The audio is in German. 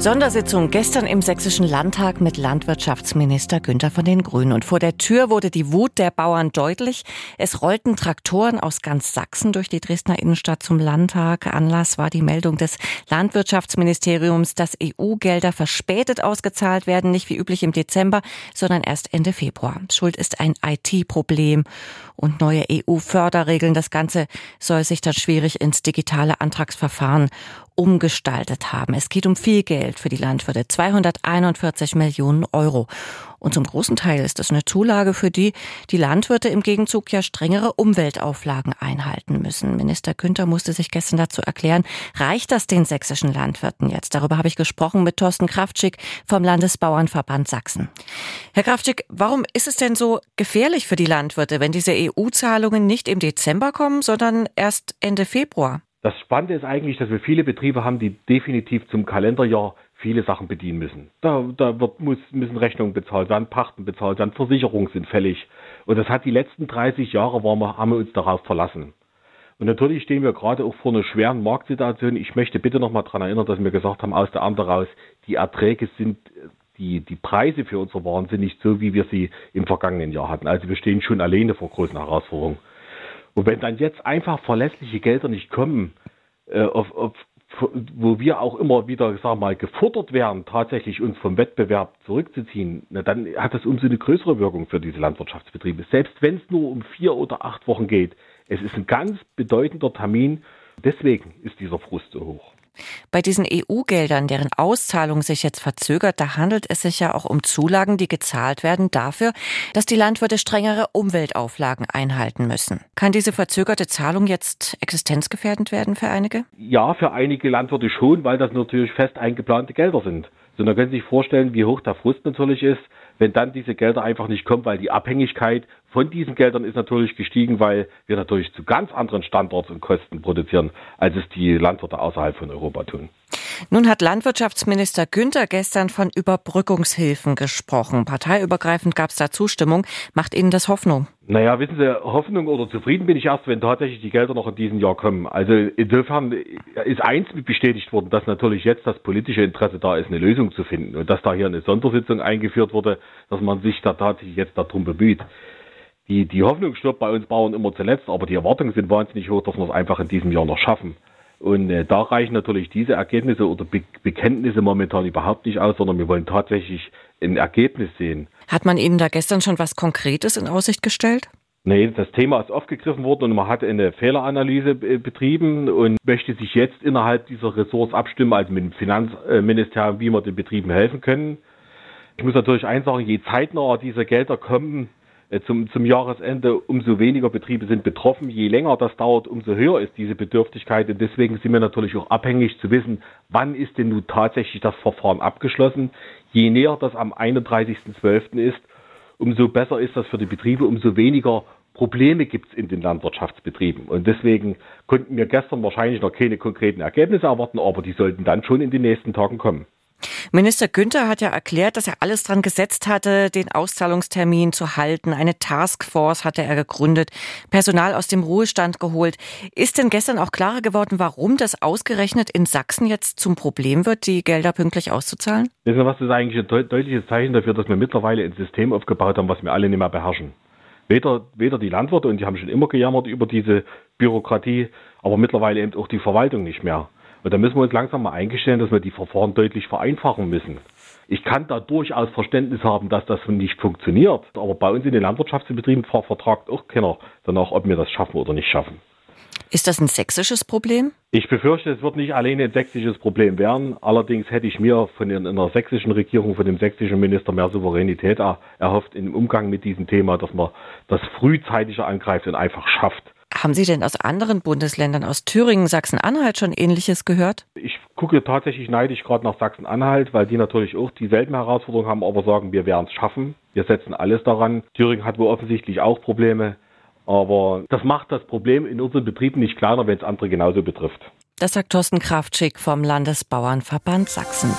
Sondersitzung gestern im Sächsischen Landtag mit Landwirtschaftsminister Günther von den Grünen. Und vor der Tür wurde die Wut der Bauern deutlich. Es rollten Traktoren aus ganz Sachsen durch die Dresdner Innenstadt zum Landtag. Anlass war die Meldung des Landwirtschaftsministeriums, dass EU-Gelder verspätet ausgezahlt werden, nicht wie üblich im Dezember, sondern erst Ende Februar. Schuld ist ein IT-Problem und neue EU-Förderregeln. Das Ganze soll sich dann schwierig ins digitale Antragsverfahren umgestaltet haben. Es geht um viel Geld für die Landwirte, 241 Millionen Euro. Und zum großen Teil ist es eine Zulage, für die die Landwirte im Gegenzug ja strengere Umweltauflagen einhalten müssen. Minister Günther musste sich gestern dazu erklären, reicht das den sächsischen Landwirten jetzt? Darüber habe ich gesprochen mit Thorsten Kraftschick vom Landesbauernverband Sachsen. Herr Kraftschick, warum ist es denn so gefährlich für die Landwirte, wenn diese EU-Zahlungen nicht im Dezember kommen, sondern erst Ende Februar? Das Spannende ist eigentlich, dass wir viele Betriebe haben, die definitiv zum Kalenderjahr viele Sachen bedienen müssen. Da, da wird, muss, müssen Rechnungen bezahlt werden, Pachten bezahlt werden, Versicherungen sind fällig. Und das hat die letzten 30 Jahre, waren wir, haben wir uns darauf verlassen. Und natürlich stehen wir gerade auch vor einer schweren Marktsituation. Ich möchte bitte nochmal daran erinnern, dass wir gesagt haben, aus der Amt raus, die Erträge sind, die, die Preise für unsere Waren sind nicht so, wie wir sie im vergangenen Jahr hatten. Also wir stehen schon alleine vor großen Herausforderungen. Und wenn dann jetzt einfach verlässliche Gelder nicht kommen, äh, auf, auf, wo wir auch immer wieder, sag mal, gefordert werden, tatsächlich uns vom Wettbewerb zurückzuziehen, na, dann hat das umso eine größere Wirkung für diese Landwirtschaftsbetriebe. Selbst wenn es nur um vier oder acht Wochen geht, es ist ein ganz bedeutender Termin. Deswegen ist dieser Frust so hoch. Bei diesen EU-Geldern, deren Auszahlung sich jetzt verzögert, da handelt es sich ja auch um Zulagen, die gezahlt werden dafür, dass die Landwirte strengere Umweltauflagen einhalten müssen. Kann diese verzögerte Zahlung jetzt existenzgefährdend werden für einige? Ja, für einige Landwirte schon, weil das natürlich fest eingeplante Gelder sind. So, dann können Sie sich vorstellen, wie hoch der Frust natürlich ist, wenn dann diese Gelder einfach nicht kommen, weil die Abhängigkeit von diesen Geldern ist natürlich gestiegen, weil wir natürlich zu ganz anderen Standorts und Kosten produzieren, als es die Landwirte außerhalb von Europa tun. Nun hat Landwirtschaftsminister Günther gestern von Überbrückungshilfen gesprochen. Parteiübergreifend gab es da Zustimmung. Macht Ihnen das Hoffnung? Naja, wissen Sie, Hoffnung oder zufrieden bin ich erst, wenn tatsächlich die Gelder noch in diesem Jahr kommen. Also insofern ist eins bestätigt worden, dass natürlich jetzt das politische Interesse da ist, eine Lösung zu finden und dass da hier eine Sondersitzung eingeführt wurde, dass man sich da tatsächlich jetzt darum bemüht. Die, die Hoffnung stirbt bei uns Bauern immer zuletzt, aber die Erwartungen sind wahnsinnig hoch, dass wir es einfach in diesem Jahr noch schaffen. Und äh, da reichen natürlich diese Ergebnisse oder Be Bekenntnisse momentan überhaupt nicht aus, sondern wir wollen tatsächlich ein Ergebnis sehen. Hat man Ihnen da gestern schon was Konkretes in Aussicht gestellt? Nee, das Thema ist aufgegriffen worden und man hat eine Fehleranalyse betrieben und möchte sich jetzt innerhalb dieser Ressorts abstimmen, also mit dem Finanzministerium, wie wir den Betrieben helfen können. Ich muss natürlich eins sagen, je zeitnah diese Gelder kommen, äh, zum, zum Jahresende, umso weniger Betriebe sind betroffen. Je länger das dauert, umso höher ist diese Bedürftigkeit. Und deswegen sind wir natürlich auch abhängig zu wissen, wann ist denn nun tatsächlich das Verfahren abgeschlossen. Je näher das am 31.12. ist, umso besser ist das für die Betriebe, umso weniger Probleme gibt es in den Landwirtschaftsbetrieben. Und deswegen konnten wir gestern wahrscheinlich noch keine konkreten Ergebnisse erwarten, aber die sollten dann schon in den nächsten Tagen kommen. Minister Günther hat ja erklärt, dass er alles dran gesetzt hatte, den Auszahlungstermin zu halten. Eine Taskforce hatte er gegründet, Personal aus dem Ruhestand geholt. Ist denn gestern auch klarer geworden, warum das ausgerechnet in Sachsen jetzt zum Problem wird, die Gelder pünktlich auszuzahlen? Wissen Sie was, ist eigentlich ein deutliches Zeichen dafür, dass wir mittlerweile ein System aufgebaut haben, was wir alle nicht mehr beherrschen. Weder, weder die Landwirte, und die haben schon immer gejammert über diese Bürokratie, aber mittlerweile eben auch die Verwaltung nicht mehr. Und da müssen wir uns langsam mal eingestehen, dass wir die Verfahren deutlich vereinfachen müssen. Ich kann da durchaus Verständnis haben, dass das nicht funktioniert. Aber bei uns in den Landwirtschaftsbetrieben vertragt auch keiner danach, ob wir das schaffen oder nicht schaffen. Ist das ein sächsisches Problem? Ich befürchte, es wird nicht alleine ein sächsisches Problem werden. Allerdings hätte ich mir von einer sächsischen Regierung, von dem sächsischen Minister mehr Souveränität erhofft im Umgang mit diesem Thema, dass man das frühzeitig angreift und einfach schafft. Haben Sie denn aus anderen Bundesländern, aus Thüringen, Sachsen-Anhalt schon Ähnliches gehört? Ich gucke tatsächlich neidisch gerade nach Sachsen-Anhalt, weil die natürlich auch dieselben Herausforderungen haben, aber sagen, wir werden es schaffen. Wir setzen alles daran. Thüringen hat wohl offensichtlich auch Probleme. Aber das macht das Problem in unseren Betrieben nicht kleiner, wenn es andere genauso betrifft. Das sagt Thorsten Kraftschick vom Landesbauernverband Sachsen.